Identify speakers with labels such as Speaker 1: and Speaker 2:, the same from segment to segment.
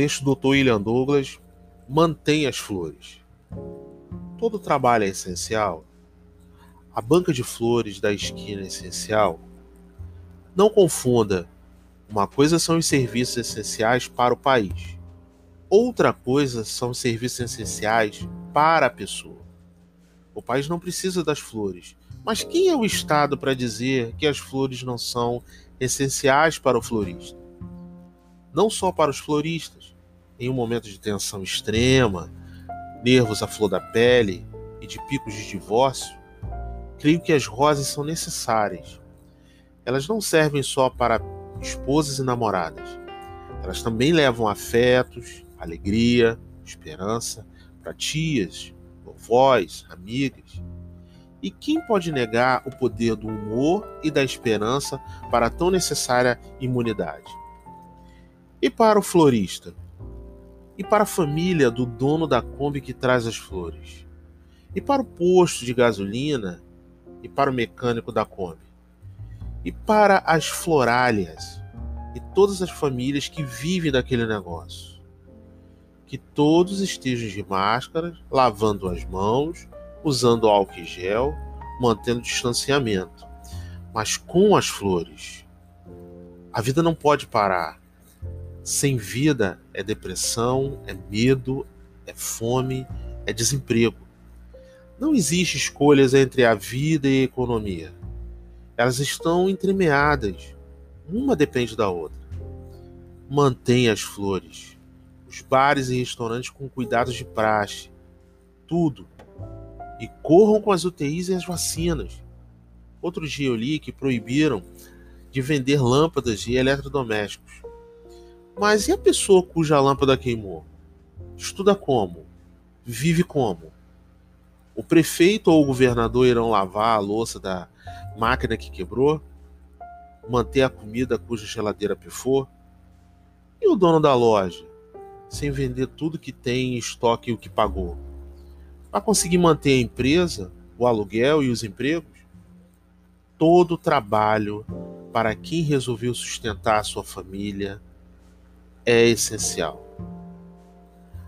Speaker 1: texto do Dr. William Douglas, mantém as flores. Todo trabalho é essencial. A banca de flores da esquina é essencial. Não confunda. Uma coisa são os serviços essenciais para o país. Outra coisa são os serviços essenciais para a pessoa. O país não precisa das flores, mas quem é o Estado para dizer que as flores não são essenciais para o florista? Não só para os floristas, em um momento de tensão extrema, nervos à flor da pele e de picos de divórcio, creio que as rosas são necessárias. Elas não servem só para esposas e namoradas. Elas também levam afetos, alegria, esperança para tias, vovós, amigas. E quem pode negar o poder do humor e da esperança para a tão necessária imunidade? E para o florista? E para a família do dono da Kombi que traz as flores? E para o posto de gasolina? E para o mecânico da Kombi? E para as florálias? E todas as famílias que vivem daquele negócio? que todos estejam de máscara, lavando as mãos, usando álcool gel, mantendo distanciamento. Mas com as flores. A vida não pode parar. Sem vida é depressão, é medo, é fome, é desemprego. Não existe escolhas entre a vida e a economia. Elas estão entremeadas. Uma depende da outra. Mantenha as flores os bares e restaurantes com cuidados de praxe, tudo. E corram com as UTIs e as vacinas. Outro dia eu li que proibiram de vender lâmpadas e eletrodomésticos. Mas e a pessoa cuja lâmpada queimou? Estuda como? Vive como? O prefeito ou o governador irão lavar a louça da máquina que quebrou? Manter a comida cuja geladeira pifou? E o dono da loja? sem vender tudo que tem em estoque e o que pagou. Para conseguir manter a empresa, o aluguel e os empregos, todo o trabalho para quem resolveu sustentar a sua família é essencial.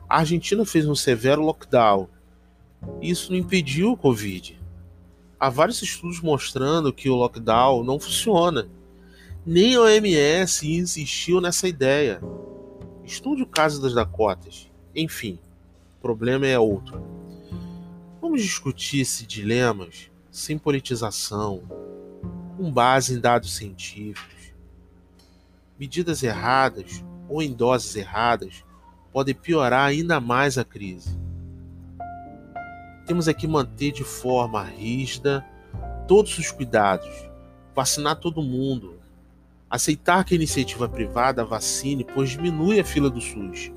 Speaker 1: A Argentina fez um severo lockdown. Isso não impediu o Covid. Há vários estudos mostrando que o lockdown não funciona. Nem a OMS insistiu nessa ideia. Estude o caso das Dakotas. Enfim, o problema é outro. Vamos discutir esses dilemas sem politização, com base em dados científicos. Medidas erradas ou em doses erradas podem piorar ainda mais a crise. Temos aqui manter de forma rígida todos os cuidados, vacinar todo mundo, Aceitar que a iniciativa privada vacine, pois diminui a fila do SUS.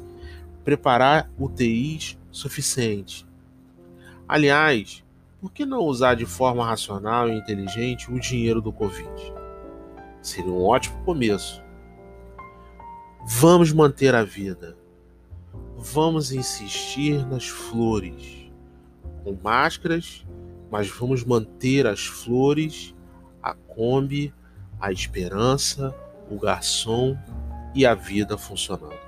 Speaker 1: Preparar UTIs suficiente. Aliás, por que não usar de forma racional e inteligente o dinheiro do Covid? Seria um ótimo começo. Vamos manter a vida. Vamos insistir nas flores. Com máscaras, mas vamos manter as flores, a Kombi, a esperança, o garçom e a vida funcionando.